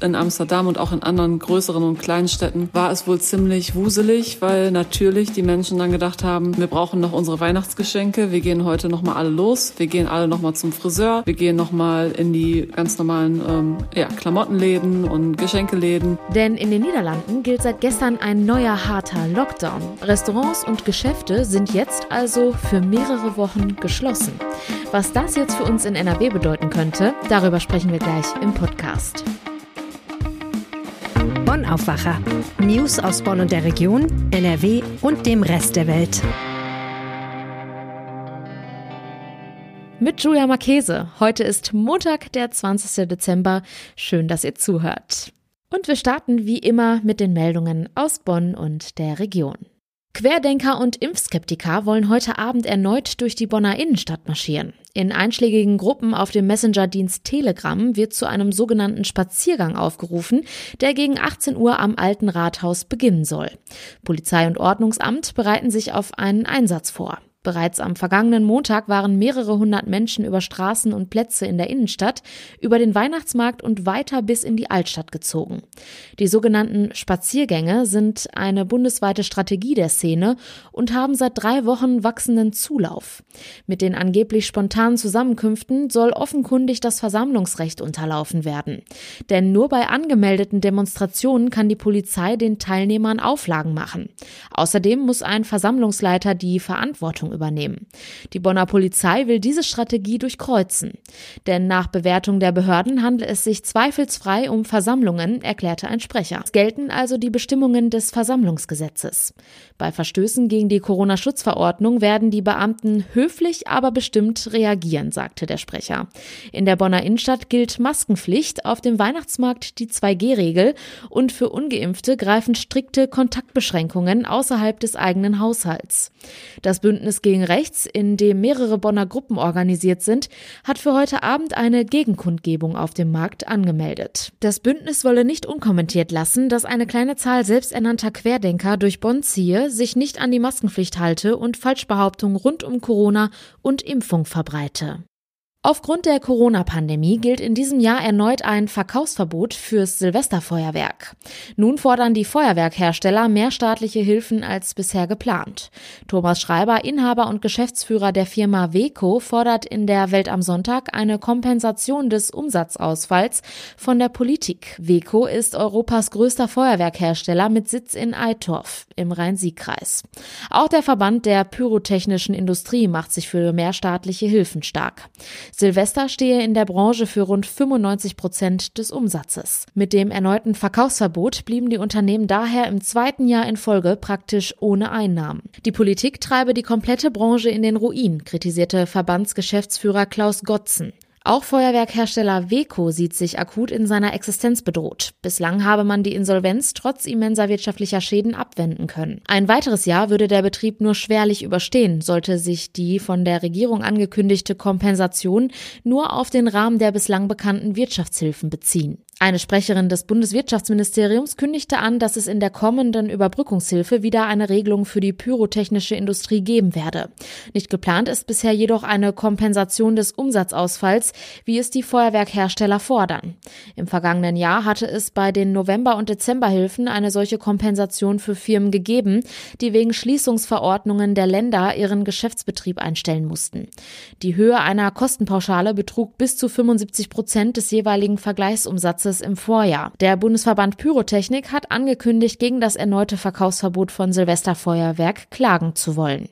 in Amsterdam und auch in anderen größeren und kleinen Städten war es wohl ziemlich wuselig, weil natürlich die Menschen dann gedacht haben, wir brauchen noch unsere Weihnachtsgeschenke, wir gehen heute noch mal alle los, wir gehen alle noch mal zum Friseur, wir gehen noch mal in die ganz normalen ähm, ja, Klamottenläden und Geschenkeläden. Denn in den Niederlanden gilt seit gestern ein neuer harter Lockdown. Restaurants und Geschäfte sind jetzt also für mehrere Wochen geschlossen. Was das jetzt für uns in NRW bedeuten könnte, darüber sprechen wir gleich im Podcast. Bonn Aufwacher. News aus Bonn und der Region, NRW und dem Rest der Welt. Mit Julia Marchese. Heute ist Montag, der 20. Dezember. Schön, dass ihr zuhört. Und wir starten wie immer mit den Meldungen aus Bonn und der Region. Querdenker und Impfskeptiker wollen heute Abend erneut durch die Bonner Innenstadt marschieren. In einschlägigen Gruppen auf dem Messenger-Dienst Telegram wird zu einem sogenannten Spaziergang aufgerufen, der gegen 18 Uhr am Alten Rathaus beginnen soll. Polizei und Ordnungsamt bereiten sich auf einen Einsatz vor. Bereits am vergangenen Montag waren mehrere hundert Menschen über Straßen und Plätze in der Innenstadt, über den Weihnachtsmarkt und weiter bis in die Altstadt gezogen. Die sogenannten Spaziergänge sind eine bundesweite Strategie der Szene und haben seit drei Wochen wachsenden Zulauf. Mit den angeblich spontanen Zusammenkünften soll offenkundig das Versammlungsrecht unterlaufen werden. Denn nur bei angemeldeten Demonstrationen kann die Polizei den Teilnehmern Auflagen machen. Außerdem muss ein Versammlungsleiter die Verantwortung übernehmen. Die Bonner Polizei will diese Strategie durchkreuzen. Denn nach Bewertung der Behörden handelt es sich zweifelsfrei um Versammlungen, erklärte ein Sprecher. Es gelten also die Bestimmungen des Versammlungsgesetzes. Bei Verstößen gegen die Corona-Schutzverordnung werden die Beamten höflich, aber bestimmt reagieren, sagte der Sprecher. In der Bonner Innenstadt gilt Maskenpflicht, auf dem Weihnachtsmarkt die 2G-Regel und für ungeimpfte greifen strikte Kontaktbeschränkungen außerhalb des eigenen Haushalts. Das Bündnis gegen Rechts, in dem mehrere Bonner Gruppen organisiert sind, hat für heute Abend eine Gegenkundgebung auf dem Markt angemeldet. Das Bündnis wolle nicht unkommentiert lassen, dass eine kleine Zahl selbsternannter Querdenker durch Bonn ziehe, sich nicht an die Maskenpflicht halte und Falschbehauptungen rund um Corona und Impfung verbreite. Aufgrund der Corona-Pandemie gilt in diesem Jahr erneut ein Verkaufsverbot fürs Silvesterfeuerwerk. Nun fordern die Feuerwerkhersteller mehr staatliche Hilfen als bisher geplant. Thomas Schreiber, Inhaber und Geschäftsführer der Firma Weco, fordert in der Welt am Sonntag eine Kompensation des Umsatzausfalls von der Politik. Weco ist Europas größter Feuerwerkhersteller mit Sitz in Eitorf im Rhein-Sieg-Kreis. Auch der Verband der pyrotechnischen Industrie macht sich für mehr staatliche Hilfen stark. Silvester stehe in der Branche für rund 95 Prozent des Umsatzes. Mit dem erneuten Verkaufsverbot blieben die Unternehmen daher im zweiten Jahr in Folge praktisch ohne Einnahmen. Die Politik treibe die komplette Branche in den Ruin, kritisierte Verbandsgeschäftsführer Klaus Gotzen. Auch Feuerwerkhersteller Weco sieht sich akut in seiner Existenz bedroht. Bislang habe man die Insolvenz trotz immenser wirtschaftlicher Schäden abwenden können. Ein weiteres Jahr würde der Betrieb nur schwerlich überstehen, sollte sich die von der Regierung angekündigte Kompensation nur auf den Rahmen der bislang bekannten Wirtschaftshilfen beziehen. Eine Sprecherin des Bundeswirtschaftsministeriums kündigte an, dass es in der kommenden Überbrückungshilfe wieder eine Regelung für die pyrotechnische Industrie geben werde. Nicht geplant ist bisher jedoch eine Kompensation des Umsatzausfalls, wie es die Feuerwerkhersteller fordern. Im vergangenen Jahr hatte es bei den November- und Dezemberhilfen eine solche Kompensation für Firmen gegeben, die wegen Schließungsverordnungen der Länder ihren Geschäftsbetrieb einstellen mussten. Die Höhe einer Kostenpauschale betrug bis zu 75 Prozent des jeweiligen Vergleichsumsatzes Umsatzes im Vorjahr. Der Bundesverband Pyrotechnik hat angekündigt, gegen das erneute Verkaufsverbot von Silvesterfeuerwerk klagen zu wollen.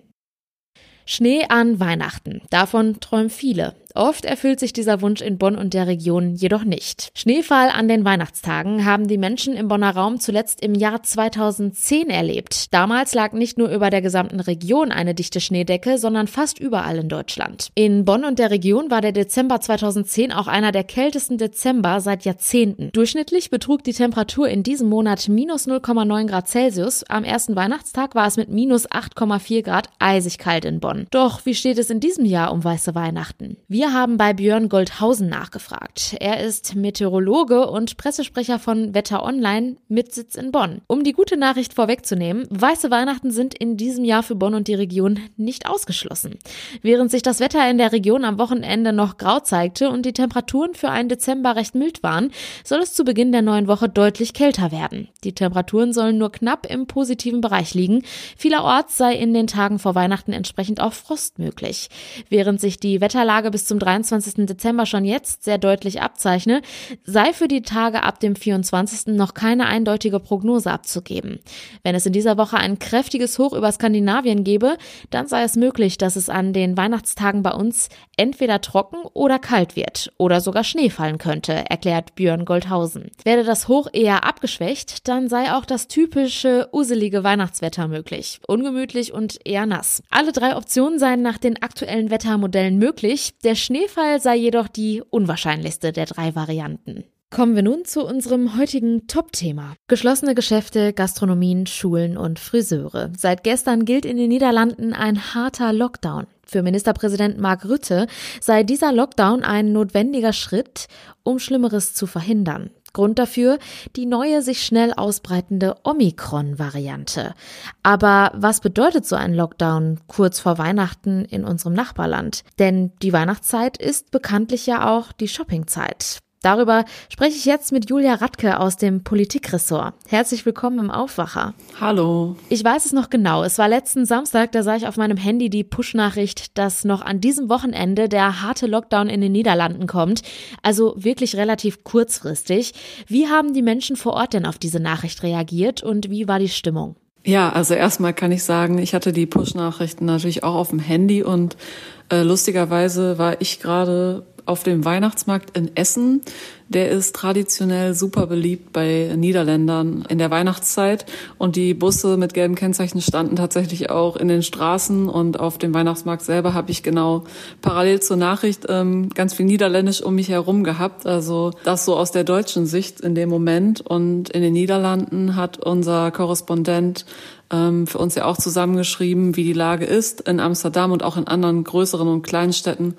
Schnee an Weihnachten. Davon träumen viele. Oft erfüllt sich dieser Wunsch in Bonn und der Region jedoch nicht. Schneefall an den Weihnachtstagen haben die Menschen im Bonner Raum zuletzt im Jahr 2010 erlebt. Damals lag nicht nur über der gesamten Region eine dichte Schneedecke, sondern fast überall in Deutschland. In Bonn und der Region war der Dezember 2010 auch einer der kältesten Dezember seit Jahrzehnten. Durchschnittlich betrug die Temperatur in diesem Monat minus 0,9 Grad Celsius. Am ersten Weihnachtstag war es mit minus 8,4 Grad eisig kalt in Bonn. Doch wie steht es in diesem Jahr um weiße Weihnachten? Wir Wir haben bei Björn Goldhausen nachgefragt. Er ist Meteorologe und Pressesprecher von Wetter Online mit Sitz in Bonn. Um die gute Nachricht vorwegzunehmen, weiße Weihnachten sind in diesem Jahr für Bonn und die Region nicht ausgeschlossen. Während sich das Wetter in der Region am Wochenende noch grau zeigte und die Temperaturen für einen Dezember recht mild waren, soll es zu Beginn der neuen Woche deutlich kälter werden. Die Temperaturen sollen nur knapp im positiven Bereich liegen. Vielerorts sei in den Tagen vor Weihnachten entsprechend auch Frost möglich. Während sich die Wetterlage bis zum 23. Dezember schon jetzt sehr deutlich abzeichne, sei für die Tage ab dem 24. noch keine eindeutige Prognose abzugeben. Wenn es in dieser Woche ein kräftiges Hoch über Skandinavien gebe, dann sei es möglich, dass es an den Weihnachtstagen bei uns entweder trocken oder kalt wird oder sogar Schnee fallen könnte, erklärt Björn Goldhausen. Werde das Hoch eher abgeschwächt, dann sei auch das typische uselige Weihnachtswetter möglich. Ungemütlich und eher nass. Alle drei Optionen seien nach den aktuellen Wettermodellen möglich. Der Schneefall sei jedoch die unwahrscheinlichste der drei Varianten. Kommen wir nun zu unserem heutigen Top-Thema. Geschlossene Geschäfte, Gastronomien, Schulen und Friseure. Seit gestern gilt in den Niederlanden ein harter Lockdown. Für Ministerpräsident Mark Rütte sei dieser Lockdown ein notwendiger Schritt, um Schlimmeres zu verhindern. Grund dafür die neue, sich schnell ausbreitende Omikron-Variante. Aber was bedeutet so ein Lockdown kurz vor Weihnachten in unserem Nachbarland? Denn die Weihnachtszeit ist bekanntlich ja auch die Shoppingzeit. Darüber spreche ich jetzt mit Julia Radke aus dem Politikressort. Herzlich willkommen im Aufwacher. Hallo. Ich weiß es noch genau. Es war letzten Samstag, da sah ich auf meinem Handy die Push-Nachricht, dass noch an diesem Wochenende der harte Lockdown in den Niederlanden kommt. Also wirklich relativ kurzfristig. Wie haben die Menschen vor Ort denn auf diese Nachricht reagiert und wie war die Stimmung? Ja, also erstmal kann ich sagen, ich hatte die Push-Nachrichten natürlich auch auf dem Handy und äh, lustigerweise war ich gerade auf dem Weihnachtsmarkt in Essen. Der ist traditionell super beliebt bei Niederländern in der Weihnachtszeit. Und die Busse mit gelben Kennzeichen standen tatsächlich auch in den Straßen. Und auf dem Weihnachtsmarkt selber habe ich genau parallel zur Nachricht ähm, ganz viel Niederländisch um mich herum gehabt. Also das so aus der deutschen Sicht in dem Moment. Und in den Niederlanden hat unser Korrespondent ähm, für uns ja auch zusammengeschrieben, wie die Lage ist in Amsterdam und auch in anderen größeren und kleinen Städten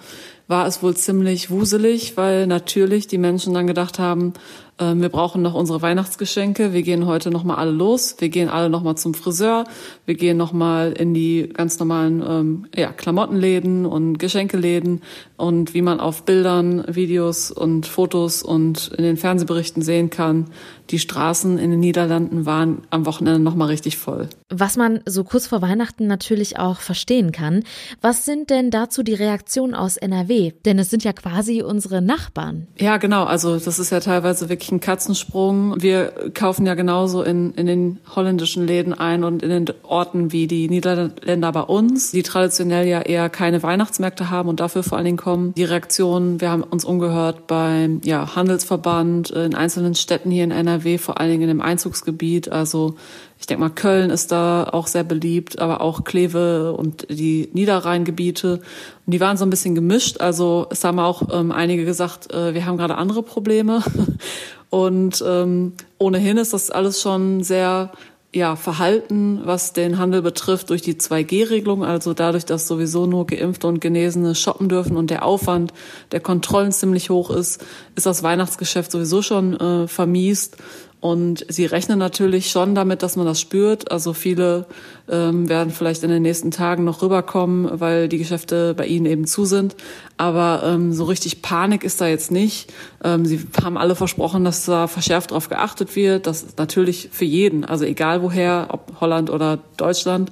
war es wohl ziemlich wuselig, weil natürlich die Menschen dann gedacht haben, äh, wir brauchen noch unsere Weihnachtsgeschenke, wir gehen heute noch mal alle los, wir gehen alle noch mal zum Friseur, wir gehen noch mal in die ganz normalen ähm, ja, Klamottenläden und Geschenkeläden. Und wie man auf Bildern, Videos und Fotos und in den Fernsehberichten sehen kann, die Straßen in den Niederlanden waren am Wochenende nochmal richtig voll. Was man so kurz vor Weihnachten natürlich auch verstehen kann. Was sind denn dazu die Reaktionen aus NRW? Denn es sind ja quasi unsere Nachbarn. Ja, genau. Also das ist ja teilweise wirklich ein Katzensprung. Wir kaufen ja genauso in, in den holländischen Läden ein und in den Orten wie die Niederländer bei uns, die traditionell ja eher keine Weihnachtsmärkte haben und dafür vor allen Dingen kommen. Die Reaktionen, wir haben uns umgehört beim ja, Handelsverband in einzelnen Städten hier in NRW NRW, vor allen Dingen in dem Einzugsgebiet. Also ich denke mal, Köln ist da auch sehr beliebt, aber auch Kleve und die Niederrheingebiete. Und die waren so ein bisschen gemischt. Also es haben auch ähm, einige gesagt, äh, wir haben gerade andere Probleme. Und ähm, ohnehin ist das alles schon sehr ja, Verhalten, was den Handel betrifft, durch die 2G-Regelung, also dadurch, dass sowieso nur Geimpfte und Genesene shoppen dürfen und der Aufwand der Kontrollen ziemlich hoch ist, ist das Weihnachtsgeschäft sowieso schon äh, vermiest. Und sie rechnen natürlich schon damit, dass man das spürt. Also viele ähm, werden vielleicht in den nächsten Tagen noch rüberkommen, weil die Geschäfte bei ihnen eben zu sind. Aber ähm, so richtig Panik ist da jetzt nicht. Ähm, sie haben alle versprochen, dass da verschärft darauf geachtet wird. Das ist natürlich für jeden, also egal woher, ob Holland oder Deutschland,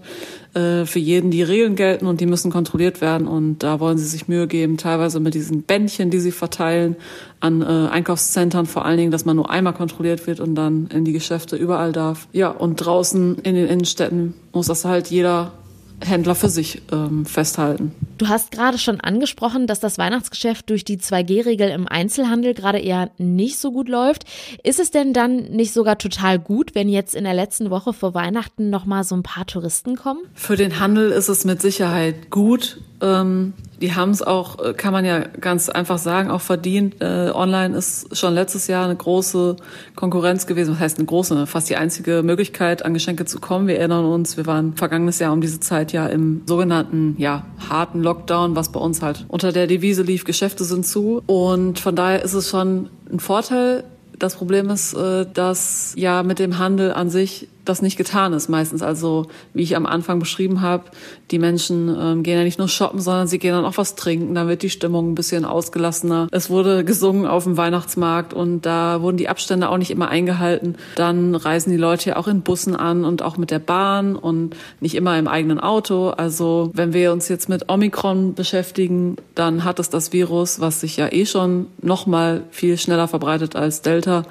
äh, für jeden die Regeln gelten und die müssen kontrolliert werden. Und da wollen sie sich Mühe geben, teilweise mit diesen Bändchen, die sie verteilen an äh, Einkaufszentren, vor allen Dingen, dass man nur einmal kontrolliert wird und dann in die Geschäfte überall darf. Ja, und draußen in den Innenstädten muss das halt jeder Händler für sich ähm, festhalten. Du hast gerade schon angesprochen, dass das Weihnachtsgeschäft durch die 2G-Regel im Einzelhandel gerade eher nicht so gut läuft. Ist es denn dann nicht sogar total gut, wenn jetzt in der letzten Woche vor Weihnachten noch mal so ein paar Touristen kommen? Für den Handel ist es mit Sicherheit gut, Ähm, die haben es auch, äh, kann man ja ganz einfach sagen, auch verdient. Äh, online ist schon letztes Jahr eine große Konkurrenz gewesen. Was heißt eine große? Fast die einzige Möglichkeit, an Geschenke zu kommen. Wir erinnern uns, wir waren vergangenes Jahr um diese Zeit ja im sogenannten, ja, harten Lockdown, was bei uns halt unter der Devise lief, Geschäfte sind zu. Und von daher ist es schon ein Vorteil, das Problem ist, äh, dass ja mit dem Handel an sich das nicht getan ist meistens. Also wie ich am Anfang beschrieben habe, die Menschen ähm, gehen ja nicht nur shoppen, sondern sie gehen dann auch was trinken. Da wird die Stimmung ein bisschen ausgelassener. Es wurde gesungen auf dem Weihnachtsmarkt und da wurden die Abstände auch nicht immer eingehalten. Dann reisen die Leute ja auch in Bussen an und auch mit der Bahn und nicht immer im eigenen Auto. Also wenn wir uns jetzt mit Omikron beschäftigen, dann hat es das Virus, was sich ja eh schon noch mal viel schneller verbreitet als Delta,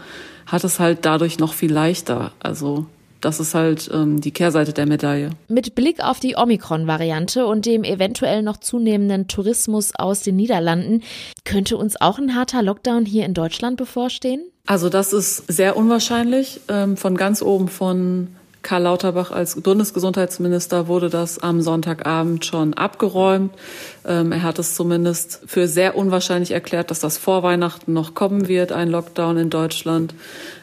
hat es halt dadurch noch viel leichter. Also das ist halt ähm, die Kehrseite der Medaille. Mit Blick auf die Omikron-Variante und dem eventuell noch zunehmenden Tourismus aus den Niederlanden, könnte uns auch ein harter Lockdown hier in Deutschland bevorstehen? Also das ist sehr unwahrscheinlich. Ähm, von ganz oben von Karl Lauterbach als Bundesgesundheitsminister wurde das am Sonntagabend schon abgeräumt. Ähm, er hat es zumindest für sehr unwahrscheinlich erklärt, dass das vor Weihnachten noch kommen wird, ein Lockdown in Deutschland.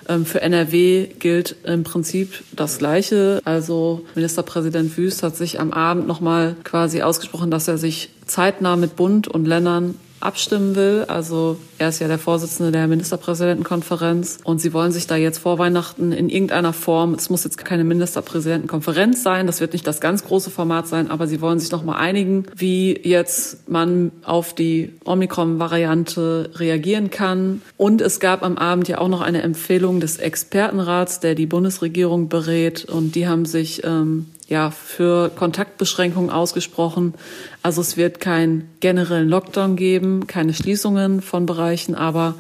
Ähm, für NRW gilt im Prinzip das Gleiche. Also Ministerpräsident Wüst hat sich am Abend nochmal quasi ausgesprochen, dass er sich zeitnah mit Bund und Ländern abstimmen will. Also er ist ja der Vorsitzende der Ministerpräsidentenkonferenz und sie wollen sich da jetzt vor Weihnachten in irgendeiner Form, es muss jetzt keine Ministerpräsidentenkonferenz sein, das wird nicht das ganz große Format sein, aber sie wollen sich noch mal einigen, wie jetzt man auf die Omikron-Variante reagieren kann. Und es gab am Abend ja auch noch eine Empfehlung des Expertenrats, der die Bundesregierung berät und die haben sich ähm, ja, für Kontaktbeschränkungen ausgesprochen. Also es wird keinen generellen Lockdown geben, keine Schließungen von Bereichen, aber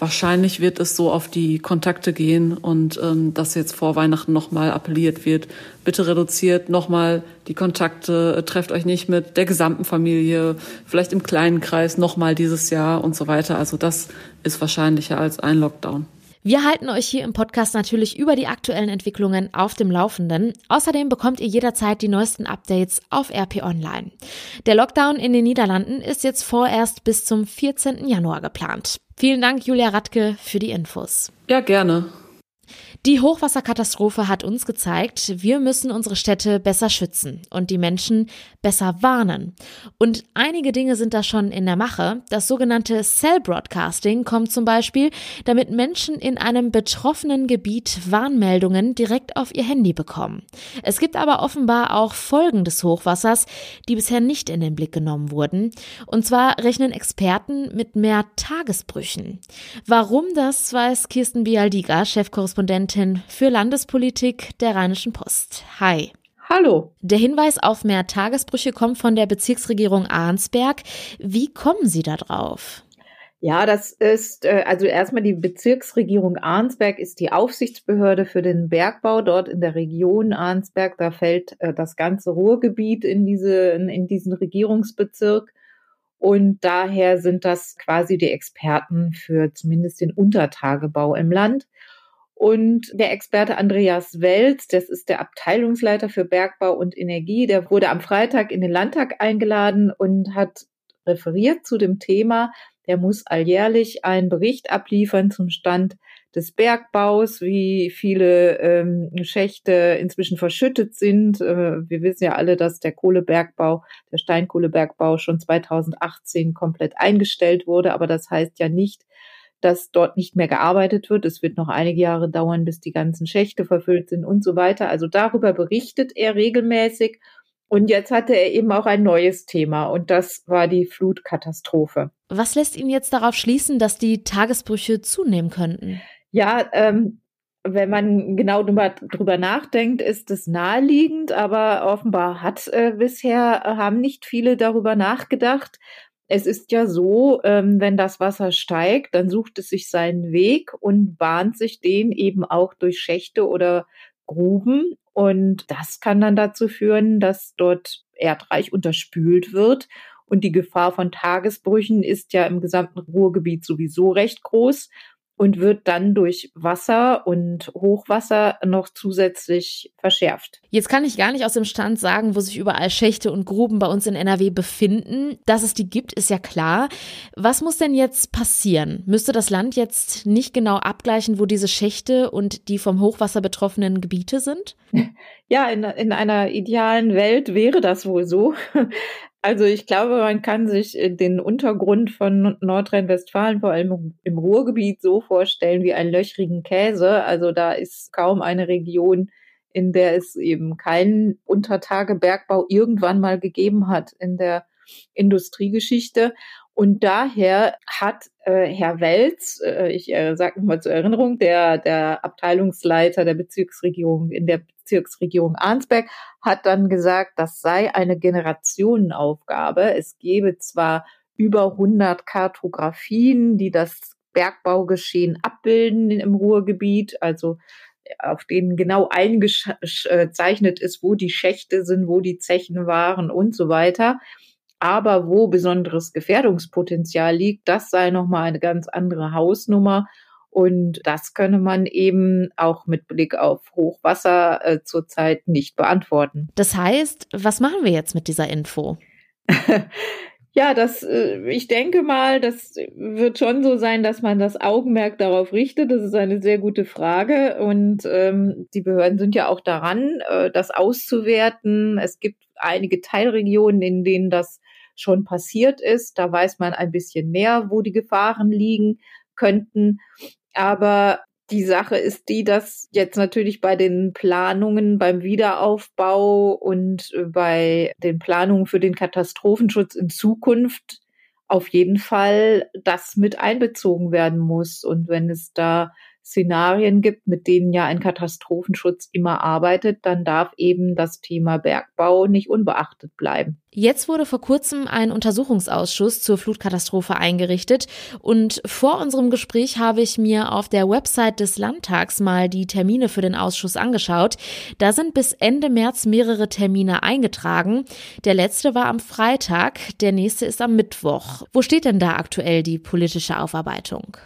wahrscheinlich wird es so auf die Kontakte gehen und ähm, dass jetzt vor Weihnachten nochmal appelliert wird, bitte reduziert nochmal die Kontakte, trefft euch nicht mit der gesamten Familie, vielleicht im kleinen Kreis nochmal dieses Jahr und so weiter. Also das ist wahrscheinlicher als ein Lockdown. Wir halten euch hier im Podcast natürlich über die aktuellen Entwicklungen auf dem Laufenden. Außerdem bekommt ihr jederzeit die neuesten Updates auf RP Online. Der Lockdown in den Niederlanden ist jetzt vorerst bis zum 14. Januar geplant. Vielen Dank, Julia Radke, für die Infos. Ja, gerne. Die Hochwasserkatastrophe hat uns gezeigt, wir müssen unsere Städte besser schützen und die Menschen besser warnen. Und einige Dinge sind da schon in der Mache. Das sogenannte Cell Broadcasting kommt zum Beispiel, damit Menschen in einem betroffenen Gebiet Warnmeldungen direkt auf ihr Handy bekommen. Es gibt aber offenbar auch Folgen des Hochwassers, die bisher nicht in den Blick genommen wurden. Und zwar rechnen Experten mit mehr Tagesbrüchen. Warum das weiß Kirsten Bialdiga, Chefkorrespondentin Referentin für Landespolitik der Rheinischen Post. Hi. Hallo. Der Hinweis auf mehr Tagesbrüche kommt von der Bezirksregierung Arnsberg. Wie kommen Sie da drauf? Ja, das ist, äh, also erstmal die Bezirksregierung Arnsberg ist die Aufsichtsbehörde für den Bergbau dort in der Region Arnsberg. Da fällt äh, das ganze Ruhrgebiet in, diese, in diesen Regierungsbezirk. Und daher sind das quasi die Experten für zumindest den Untertagebau im Land. Und der Experte Andreas Welz, das ist der Abteilungsleiter für Bergbau und Energie, der wurde am Freitag in den Landtag eingeladen und hat referiert zu dem Thema. Der muss alljährlich einen Bericht abliefern zum Stand des Bergbaus, wie viele ähm, Schächte inzwischen verschüttet sind. Äh, wir wissen ja alle, dass der Kohlebergbau, der Steinkohlebergbau schon 2018 komplett eingestellt wurde, aber das heißt ja nicht, dass dort nicht mehr gearbeitet wird. Es wird noch einige Jahre dauern, bis die ganzen Schächte verfüllt sind und so weiter. Also darüber berichtet er regelmäßig. Und jetzt hatte er eben auch ein neues Thema und das war die Flutkatastrophe. Was lässt ihn jetzt darauf schließen, dass die Tagesbrüche zunehmen könnten? Ja, ähm, wenn man genau drüber, drüber nachdenkt, ist es naheliegend, aber offenbar hat äh, bisher äh, haben nicht viele darüber nachgedacht, es ist ja so, ähm, wenn das Wasser steigt, dann sucht es sich seinen Weg und bahnt sich den eben auch durch Schächte oder Gruben. Und das kann dann dazu führen, dass dort Erdreich unterspült wird. Und die Gefahr von Tagesbrüchen ist ja im gesamten Ruhrgebiet sowieso recht groß. Und wird dann durch Wasser und Hochwasser noch zusätzlich verschärft. Jetzt kann ich gar nicht aus dem Stand sagen, wo sich überall Schächte und Gruben bei uns in NRW befinden. Dass es die gibt, ist ja klar. Was muss denn jetzt passieren? Müsste das Land jetzt nicht genau abgleichen, wo diese Schächte und die vom Hochwasser betroffenen Gebiete sind? Ja, in, in einer idealen Welt wäre das wohl so. Also ich glaube, man kann sich äh, den Untergrund von Nordrhein-Westfalen, vor allem im Ruhrgebiet, so vorstellen wie einen löchrigen Käse. Also da ist kaum eine Region, in der es eben keinen Untertagebergbau irgendwann mal gegeben hat in der Industriegeschichte. Und daher hat äh, Herr Welz, äh, ich äh, sage nochmal zur Erinnerung, der, der Abteilungsleiter der Bezirksregierung in der Bezirksregierung Arnsberg, hat dann gesagt, das sei eine Generationenaufgabe. Es gebe zwar über 100 Kartografien, die das Bergbaugeschehen abbilden im Ruhrgebiet, also auf denen genau eingezeichnet ist, wo die Schächte sind, wo die Zechen waren und so weiter. Aber wo besonderes Gefährdungspotenzial liegt, das sei nochmal eine ganz andere Hausnummer. Und das könne man eben auch mit Blick auf Hochwasser äh, zurzeit nicht beantworten. Das heißt, was machen wir jetzt mit dieser Info? ja, das, äh, ich denke mal, das wird schon so sein, dass man das Augenmerk darauf richtet. Das ist eine sehr gute Frage. Und ähm, die Behörden sind ja auch daran, äh, das auszuwerten. Es gibt einige Teilregionen, in denen das schon passiert ist. Da weiß man ein bisschen mehr, wo die Gefahren liegen könnten. Aber die Sache ist die, dass jetzt natürlich bei den Planungen beim Wiederaufbau und bei den Planungen für den Katastrophenschutz in Zukunft auf jeden Fall das mit einbezogen werden muss. Und wenn es da Szenarien gibt, mit denen ja ein Katastrophenschutz immer arbeitet, dann darf eben das Thema Bergbau nicht unbeachtet bleiben. Jetzt wurde vor kurzem ein Untersuchungsausschuss zur Flutkatastrophe eingerichtet und vor unserem Gespräch habe ich mir auf der Website des Landtags mal die Termine für den Ausschuss angeschaut. Da sind bis Ende März mehrere Termine eingetragen. Der letzte war am Freitag, der nächste ist am Mittwoch. Wo steht denn da aktuell die politische Aufarbeitung?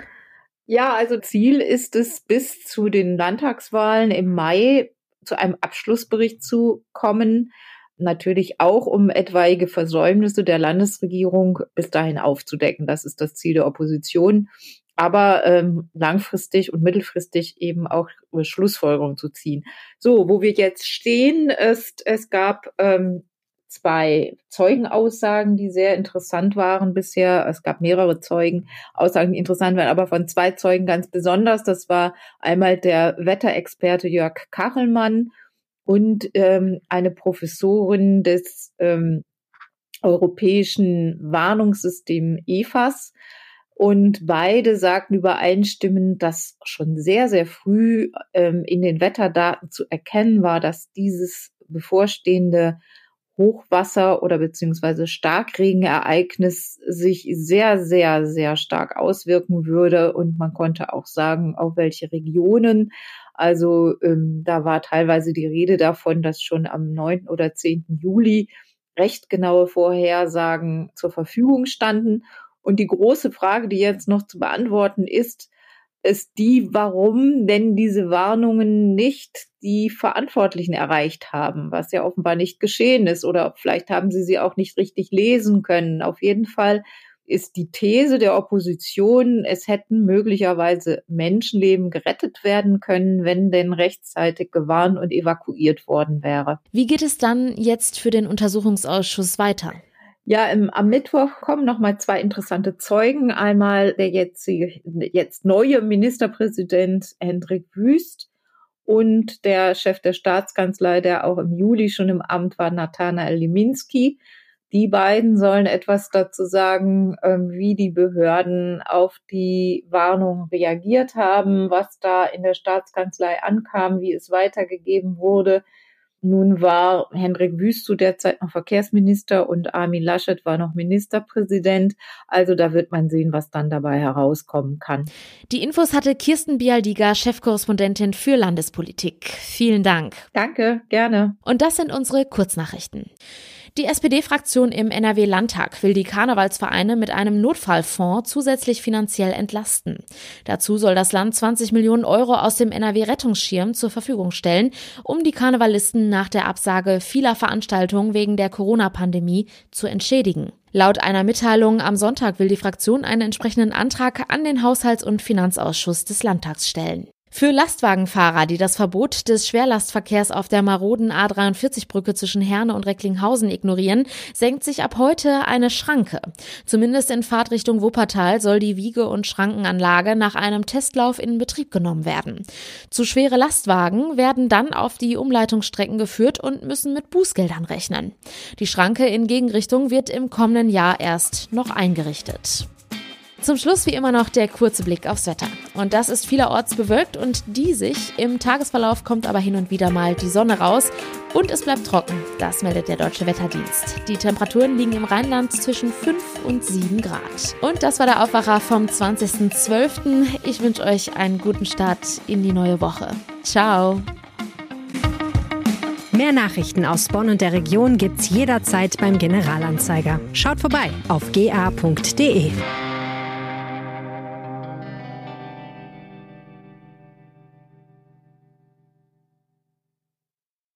Ja, also Ziel ist es, bis zu den Landtagswahlen im Mai zu einem Abschlussbericht zu kommen. Natürlich auch, um etwaige Versäumnisse der Landesregierung bis dahin aufzudecken. Das ist das Ziel der Opposition. Aber ähm, langfristig und mittelfristig eben auch Schlussfolgerungen zu ziehen. So, wo wir jetzt stehen, ist, es gab ähm, zwei Zeugenaussagen, die sehr interessant waren bisher. Es gab mehrere Zeugenaussagen, die interessant waren, aber von zwei Zeugen ganz besonders. Das war einmal der Wetterexperte Jörg Kachelmann und ähm, eine Professorin des ähm, europäischen Warnungssystems EFAS. Und beide sagten übereinstimmend, dass schon sehr, sehr früh ähm, in den Wetterdaten zu erkennen war, dass dieses bevorstehende Hochwasser oder beziehungsweise Starkregenereignis sich sehr, sehr, sehr stark auswirken würde. Und man konnte auch sagen, auf welche Regionen. Also ähm, da war teilweise die Rede davon, dass schon am 9. oder 10. Juli recht genaue Vorhersagen zur Verfügung standen. Und die große Frage, die jetzt noch zu beantworten ist, ist die, warum denn diese Warnungen nicht die Verantwortlichen erreicht haben, was ja offenbar nicht geschehen ist oder vielleicht haben sie sie auch nicht richtig lesen können. Auf jeden Fall ist die These der Opposition, es hätten möglicherweise Menschenleben gerettet werden können, wenn denn rechtzeitig gewarnt und evakuiert worden wäre. Wie geht es dann jetzt für den Untersuchungsausschuss weiter? Ja, im, am Mittwoch kommen noch mal zwei interessante Zeugen. Einmal der jetzt, jetzt neue Ministerpräsident Hendrik Wüst und der Chef der Staatskanzlei, der auch im Juli schon im Amt war, Nathanael Liminski. Die beiden sollen etwas dazu sagen, ähm, wie die Behörden auf die Warnung reagiert haben, was da in der Staatskanzlei ankam, wie es weitergegeben wurde, nun war Hendrik Wüst zu der Zeit noch Verkehrsminister und Armin Laschet war noch Ministerpräsident. Also da wird man sehen, was dann dabei herauskommen kann. Die Infos hatte Kirsten Bialdiga, Chefkorrespondentin für Landespolitik. Vielen Dank. Danke, gerne. Und das sind unsere Kurznachrichten. Die SPD-Fraktion im NRW-Landtag will die Karnevalsvereine mit einem Notfallfonds zusätzlich finanziell entlasten. Dazu soll das Land 20 Millionen Euro aus dem NRW-Rettungsschirm zur Verfügung stellen, um die Karnevalisten nach der Absage vieler Veranstaltungen wegen der Corona-Pandemie zu entschädigen. Laut einer Mitteilung am Sonntag will die Fraktion einen entsprechenden Antrag an den Haushalts- und Finanzausschuss des Landtags stellen. Für Lastwagenfahrer, die das Verbot des Schwerlastverkehrs auf der maroden A43-Brücke zwischen Herne und Recklinghausen ignorieren, senkt sich ab heute eine Schranke. Zumindest in Fahrtrichtung Wuppertal soll die Wiege- und Schrankenanlage nach einem Testlauf in Betrieb genommen werden. Zu schwere Lastwagen werden dann auf die Umleitungsstrecken geführt und müssen mit Bußgeldern rechnen. Die Schranke in Gegenrichtung wird im kommenden Jahr erst noch eingerichtet. Zum Schluss wie immer noch der kurze Blick aufs Wetter. Und das ist vielerorts bewölkt und diesig. Im Tagesverlauf kommt aber hin und wieder mal die Sonne raus und es bleibt trocken. Das meldet der Deutsche Wetterdienst. Die Temperaturen liegen im Rheinland zwischen 5 und 7 Grad. Und das war der Aufwacher vom 20.12. Ich wünsche euch einen guten Start in die neue Woche. Ciao. Mehr Nachrichten aus Bonn und der Region gibt's jederzeit beim Generalanzeiger. Schaut vorbei auf ga.de.